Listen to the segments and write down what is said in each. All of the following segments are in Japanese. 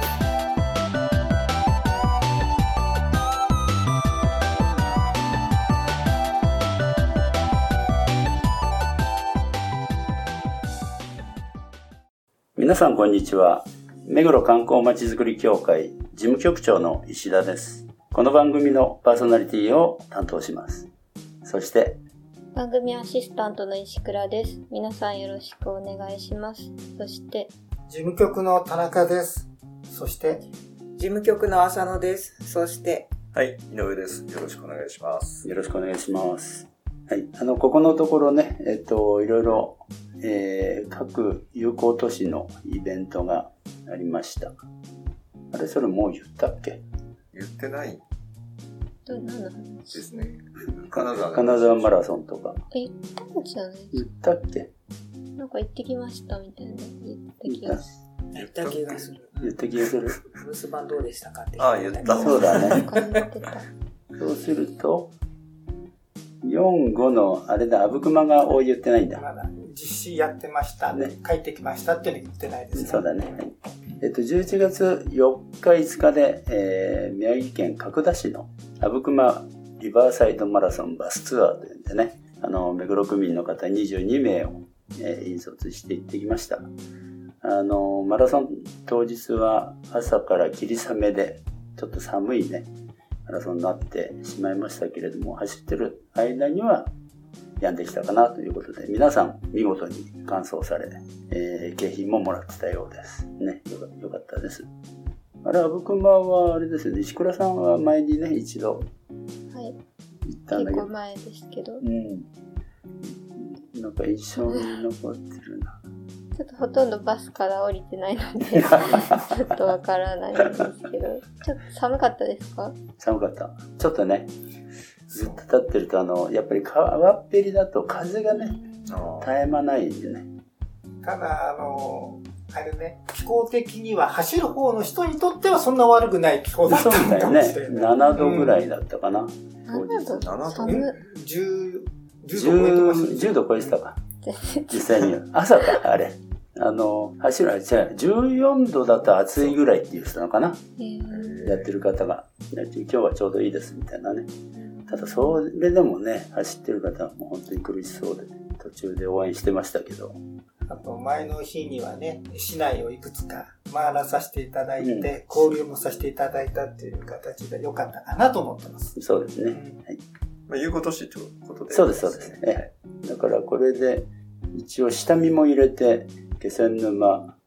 す。皆さんこんにちは。目黒観光まちづくり協会事務局長の石田です。この番組のパーソナリティを担当します。そして、番組アシスタントの石倉です皆さんよろしくお願いしますそして事務局の田中です。そして、事務局の浅野です。そして、はい、井上です。よろしくお願いします。よろしくお願いします。はい。あの、ここのところね、えっと、いろいろ、えー、各有効都市のイベントがありました。あれ、それもう言ったっけ？言ってないですね。金沢金沢マラソンとか。え言ったんじゃない？言ったっけ？なんか行ってきましたみたいな言った気がす言った気がする。言った気がする。留守番どうでしたかって。あ言ったそうだね。る他に言ってたそうすると、4、5の、あれだ、あぶくまが言ってないんだ。まだ実施やってました、ね帰ってきましたっていうの言ってないですね。そうだね。はいえっと、11月4日、5日で、えー宮城県角田市の阿武隈リバーサイドマラソンバスツアーというんでね、あの、目黒区民の方22名を、えー引率して行ってきました。あの、マラソン当日は朝から霧雨で、ちょっと寒いね、マラソンになってしまいましたけれども、走ってる間には、やんできたかなということで、皆さん見事に完走され、えー景品ももらってたようです。ね、よかよかったです。あれ、アブクマはあれですよね、石倉さんは前にね、一度はい行ったんだけど、結構前ですけどうん。なんか印象に残ってるな。ちょっとほとんどバスから降りてないので ちょっとわからないんですけどちょっと寒かったですか？寒かった。ちょっとね、ずっと立ってると、あの、やっぱり川っぺりだと風がね、あ絶え間ないんでね。ただ、あの、あれね、気候的には走る方の人にとってはそんな悪くない気候だったのかもね。しれない。7度ぐらいだ。だったかな。当日7度？7度？寒うん、10、10度超えてましたね 10, 10度超えてたか。実際には。朝か、あれ。あの、走る、違う、14度だと暑いぐらいって言ってたのかな。えーやってる方が。今日はちょうどいいですみたいなね。ただ、それでもね、走ってる方はもう本当に苦しそうで、途中で応援してましたけど。あと、前の日にはね、市内をいくつか回らさせていただいて、うん交流もさせていただいたっていう形で良かったかなと思ってます。そうですね。うんはい、まあ、有効都市ということで。そうです、そうです。ええだからこれで、一応下見も入れて、気仙沼、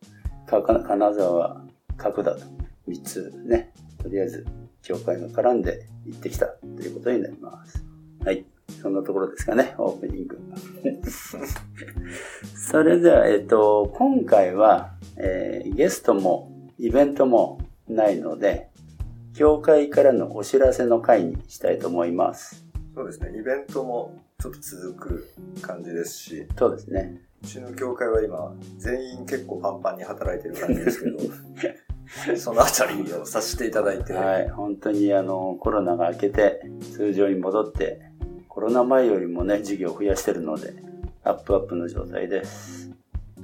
金沢、角田と3つね、とりあえず協会が絡んで行ってきたということになります。はい。そんなところですかね、オープニング。それでは、えっと、今回は、えーゲストもイベントもないので、協会からのお知らせの回にしたいと思います。そうですね。イベントもちょっと続く感じですし、そうですね。うちの協会は今、全員結構パンパンに働いてる感じですけど、そのあたりをさせていただいて、はい、本当にあのコロナが明けて通常に戻ってコロナ前よりもね事業を増やしてるのでアップアップの状態です。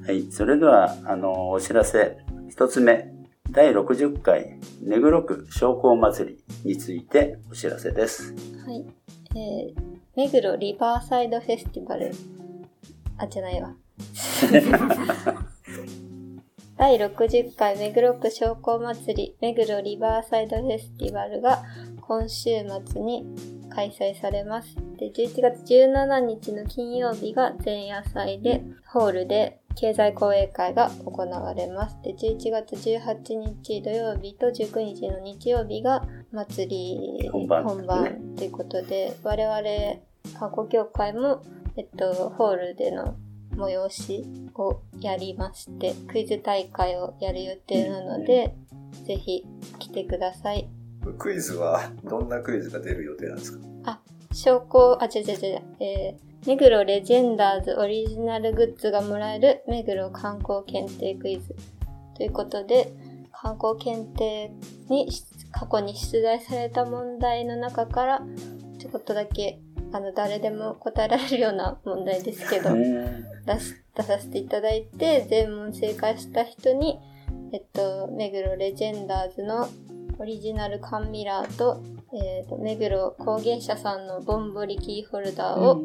はい、それではあのお知らせ。一つ目。第60回目黒区商工祭りについてお知らせです。はい、えー、目黒リバーサイドフェスティバル。あじゃないわ 第60回目黒区商工祭り目黒リバーサイドフェスティバルが今週末に開催されます。で11月17日の金曜日が前夜祭でホールで経済講演会が行われます。で11月18日土曜日と19日の日曜日が祭り本番ということで我々観光協会も、えっと、ホールでの催しをやりましてクイズ大会をやる予定なので、ぜひ来てください。クイズはどんなクイズが出る予定なんですか？商工あ違う違う違う、えー目黒レジェンダーズオリジナルグッズがもらえる目黒観光検定クイズ。ということで、観光検定に過去に出題された問題の中から、ちょこっとだけ、あの、誰でも答えられるような問題ですけど、うん出し出させていただいて、全問正解した人に、えっと、目黒レジェンダーズのオリジナル缶ミラーと、えっと、目黒工芸社さんのボンボリキーホルダーを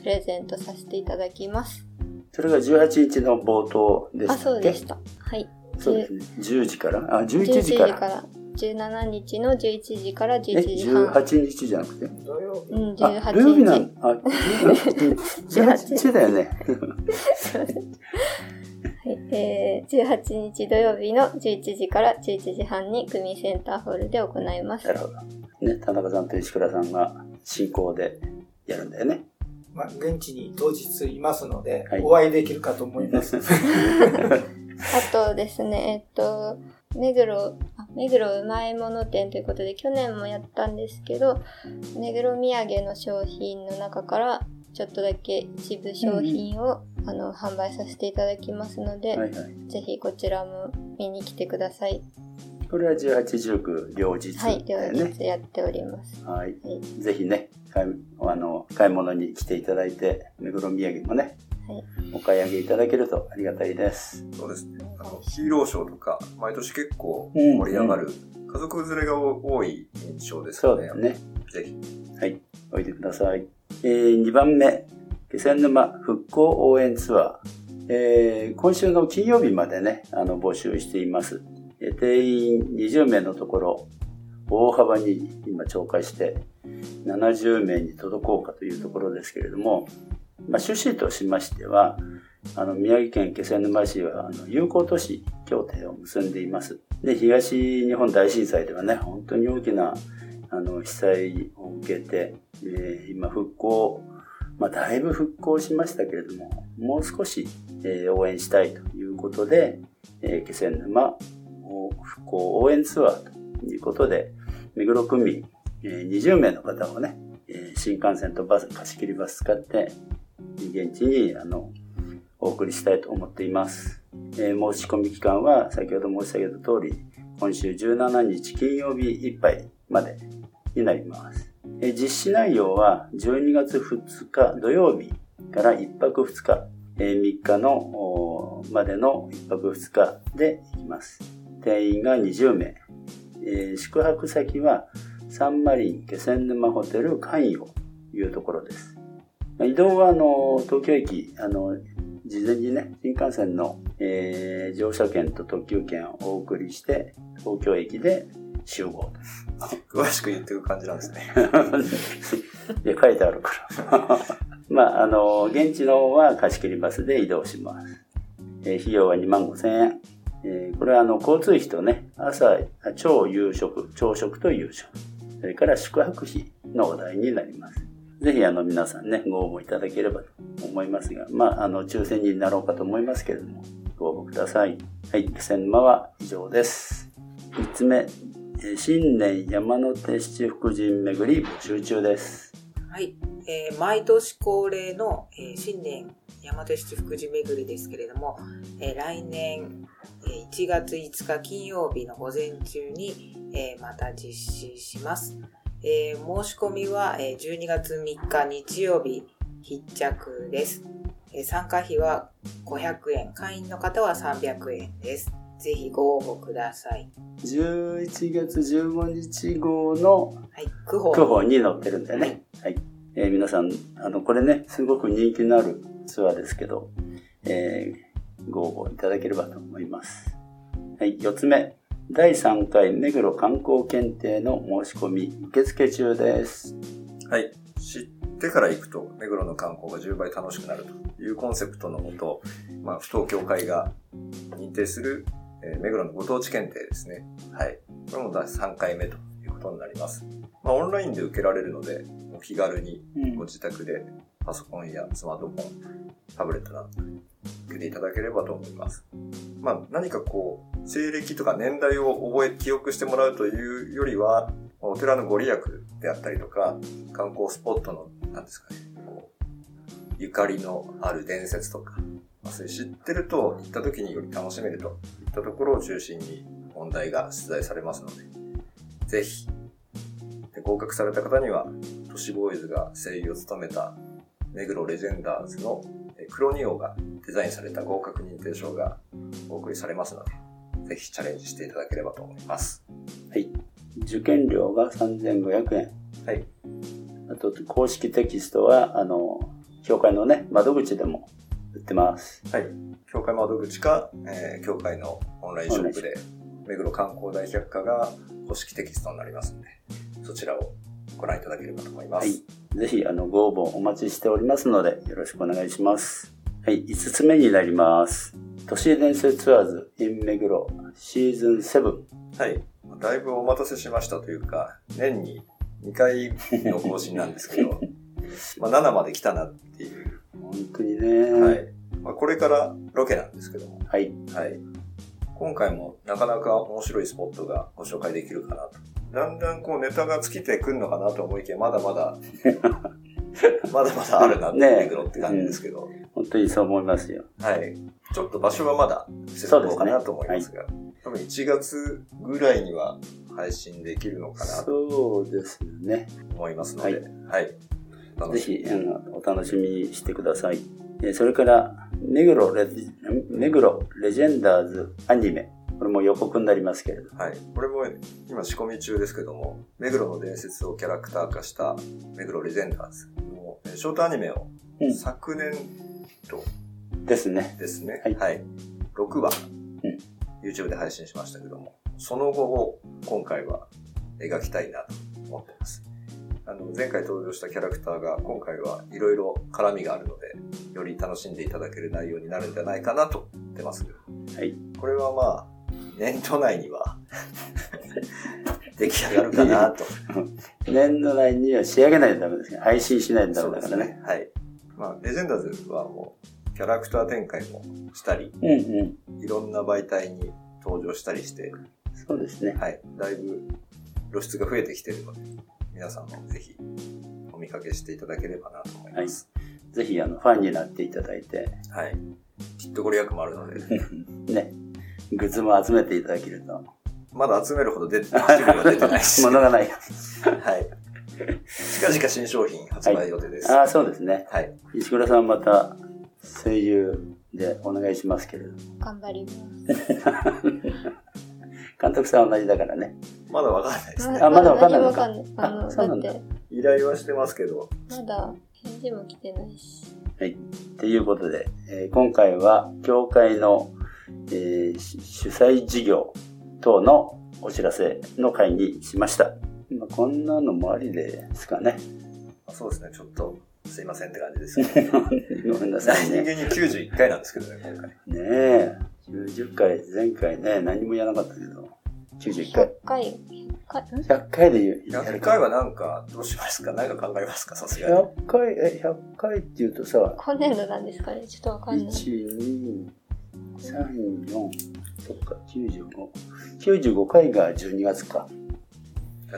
プレゼントさせていただきます。それが18日の冒頭でしたあ、そうでした。はい。そうですね。10時から？あ、11 11時から。時から。17日の11時からえ、11時半。18日じゃなくて？土曜日。うん、あ、18土曜日な 日。んあ、18日だよね。はい、えー、18日土曜日の11時から11時半に組センターホールで行いますな。るほど。ね、田中さんと石倉さんが進行でやるんだよね。まあ、現地に当日いますので、はいお会いできるかと思います。あとですね、えっと、目黒、あ目黒うまいもの店ということで、去年もやったんですけど、目黒土産の商品の中から、ちょっとだけ一部商品を、あの販売させていただきますので、はいはい。ぜひこちらも見に来てください。これは18、19両日はい、両。日やっております。はい。はい、ぜひね、買いあの買い物に来ていただいて、目黒土産もね、はいお買い上げいただけるとありがたいです。そうですね。あの、ヒーローショーとか、毎年結構うん盛り上がる、家族連れが多い印象ですよね。そうだよね。ぜひ。はい。おいでください。えー、2番目、気仙沼復興応援ツアー。えー、今週の金曜日までね、あの、募集しています。えー定員20名のところ、大幅に今超過して、70名に届こうかというところですけれども、まあ、趣旨としましては、あの、宮城県気仙沼市は、あの、友好都市協定を結んでいます。で、東日本大震災ではね、本当に大きな、あの、被災を受けて、えー今復興、まあ、だいぶ復興しましたけれども、もう少し、えー応援したいということで、えー気仙沼復興応援ツアーということで、目黒区民、えー20名の方をね、新幹線とバス、貸し切りバス使って、現地に、あの、お送りしたいと思っています。えー申し込み期間は、先ほど申し上げた通り、今週17日金曜日いっぱいまでになります。えー実施内容は12月2日土曜日から1泊2日、えー3日のまでの1泊2日で行きます。定員が20名。えー宿泊先はサンマリン気仙沼ホテル関与というところです。まあ移動はあの東京駅、あの事前にね、新幹線の、えー乗車券と特急券をお送りして、東京駅で集合詳しく言っていく感じなんですね。で、書いてあるから。まあ、あの、現地の方は貸し切りバスで移動します。えー費用は2万5千円。えーこれはあの、交通費とね、朝、あ朝夕食、朝食と夕食。それから宿泊費のお題になります。ぜひあの皆さんね、ご応募いただければと思いますが、まあ、あの、抽選になろうかと思いますけれども、ご応募ください。はい、気仙沼は以上です。3つ目、新年山手七福神巡り募集中です。はい。えー毎年恒例の、えー新年山手七福神巡りですけれども、えー来年、え1月5日金曜日の午前中に、えまた実施します。えー申し込みは、えー12月3日日曜日必着です。えー参加費は500円、会員の方は300円です。ぜひご応募ください。11月15日号のはい。区報。区報に載ってるんだよね。はい。えー皆さん、あの、これね、すごく人気のあるツアーですけど、えーご応募いただければと思います。はい。4つ目。第3回目黒観光検定の申し込み受付中です。はい。知ってから行くと、目黒の観光が10倍楽しくなるというコンセプトのもと、まあ、不当協会が認定する、えー目黒のご当地検定ですね。はい。これも第3回目ということになります。まあ、オンラインで受けられるので、お気軽にご自宅でパソコンやスマートフォン、タブレットなど受けていただければと思います。まあ、何かこう、西暦とか年代を覚え、記憶してもらうというよりは、お寺のご利益であったりとか、観光スポットの、なんですかね、こうゆかりのある伝説とか、まあ、それ知ってると行った時により楽しめるといったところを中心に問題が出題されますので、ぜひ、で合格された方には、都市ボーイズが声優を務めた目黒レジェンダーズのえクロニオがデザインされた合格認定証がお送りされますので、ぜひチャレンジしていただければと思います。はい。受験料が3500円。はい。あと、公式テキストは、あの、教会のね、窓口でも売ってます。はい。教会窓口か、えー教会のオンラインショップで、目黒観光大百科が公式テキストになりますので、そちらをご覧いただければと思います。はい。ぜひ、あの、ご応募お待ちしておりますので、よろしくお願いします。はい。5つ目になります。都市伝説ツアーズ in 目黒シーズン7。はい。だいぶお待たせしましたというか、年に2回の更新なんですけど、まあ7まで来たなっていう。本当にね。はい。まあ、これからロケなんですけども、はい。はい。今回もなかなか面白いスポットがご紹介できるかなと。だんだんこうネタが尽きてくるのかなと思いきや、まだまだ、まだまだあるなってねって感じですけど、本当にそう思いますよ。はい。ちょっと場所はまだ設定かなと思いますが、多分1月ぐらいには配信できるのかなとそうですね。思いますので、はい。楽ぜしみひ、あの、お楽しみにしてください。えーそれから、目黒レジ、目黒レジェンダーズアニメ。これも予告になりますけれど。はい。これも今仕込み中ですけども、目黒の伝説をキャラクター化した目黒レジェンダーズのえーショートアニメをうん昨年とですね。ですね、はいはい。6話、うん YouTube で配信しましたけども、その後を今回は描きたいなと思ってます。あの、前回登場したキャラクターが今回はいろいろ絡みがあるので、より楽しんでいただける内容になるんじゃないかなと思ってます。はい。これはまあ、年度内には出来上がるかなと。年度内には仕上げないとダメですね。配信しないとダメだからね。。はい。まあ、レジェンダーズはもう、キャラクター展開もしたり、うんうん。いろんな媒体に登場したりして、そうですね。はい。だいぶ露出が増えてきているので、皆さんもぜひお見かけしていただければなと思います。ぜひ、あの、ファンになっていただいて、はい。きっとご利益もあるので、ね、グッズも集めていただけると。まだ集めるほど出て、出てないです。物がない。はい。近々新商品発売予定です。ああ、そうですね。はい。石倉さんまた声優でお願いしますけれど。頑張ります。監督さんは同じだからね。まだわかんないですね。あまだわかんないのか何もわかんない。あの、だだって、依頼はしてますけど、まだ返事も来てないし。はい。ということで、えー今回は教会の、えーし主催事業等のお知らせの会にしました。まあ、こんなのもありですかね。あそうですね、ちょっとすいませんって感じですけど。ごめんなさい何気ね。に91回なんですけどね、今回。ねえ。90回、前回ね、何もやらなかったけど、91回100。回、100回、ん？100回で言う。や100るか回はなんか、どうしますか？何か考えますか？さすがに。100回、え、100回って言うとさ、今年度なんですかね？ちょっとわかんない。1、2、3、4、そっか、95。95回が12月か。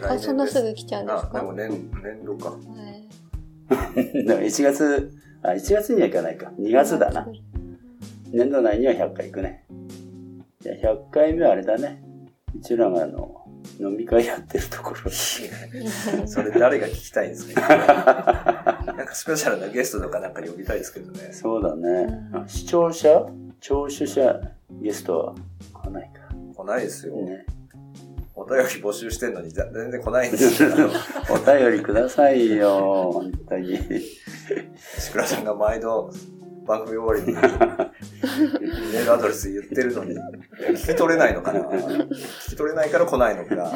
あ、そんなすぐ来ちゃうんですあ、でかも年、年度か。はいだから1月、あ、1月にはいかないか。2月だな。年度内には100回行くね。じゃあ100回目はあれだね。うちらがあの、飲み会やってるところ。それ誰が聞きたいんですか？なんかスペシャルなゲストとかなんか呼びたいですけどね。そうだね。うんあ視聴者？聴取者ゲストは来ないか。来ないですよ。ね。お便り募集してんのに全然来ないんですよ。お便りくださいよ、本当に。石倉さんが毎度番組終わりに メールアドレス言ってるのに、聞き取れないのかな聞き取れないから来ないのか、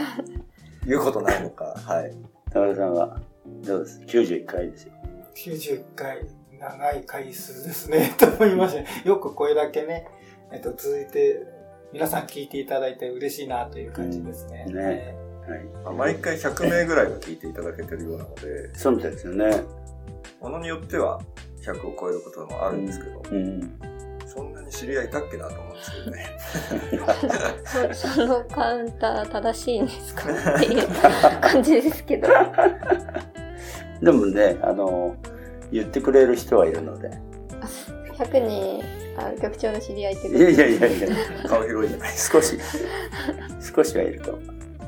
言うことないのか、はい。田村さんは、どうです ?91 回ですよ。91回、長い回数ですね、と思いました。よくこれだけね、えっと、続いて、皆さん聞いていただいて嬉しいなという感じですね。うんねはい。まあ毎回100名ぐらいは聞いていただけてるようなので、そうみたいですよね。ものによっては100を超えることもあるんですけど、うん。そんなに知り合いいたっけなと思うんですけどね。そそのカウンター正しいんですかっていう感じですけど。でもね、あの、言ってくれる人はいるので。100人、あ局長の知り合いってこいやいやいやいや、顔広いじゃない少し、少しはいると。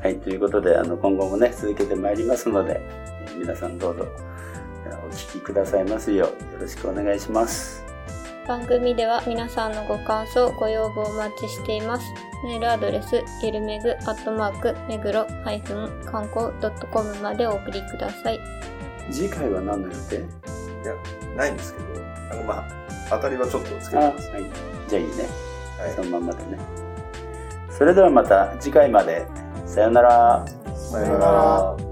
はい、ということで、あの、今後もね、続けてまいりますので、えー皆さんどうぞ、えーお聞きくださいますよう、よろしくお願いします。番組では皆さんのご感想、ご要望お待ちしています。メールアドレス、ゆるめぐ、アットマーク、めぐろ、ハイフン、観光 .com までお送りください。次回は何の予定？いや、ないんですけど、あの、まあ、当たりはちょっとつけあ、はいてます。。じゃあいいね。はいそのまんまでね。それではまた次回まで。さよなら。さよなら。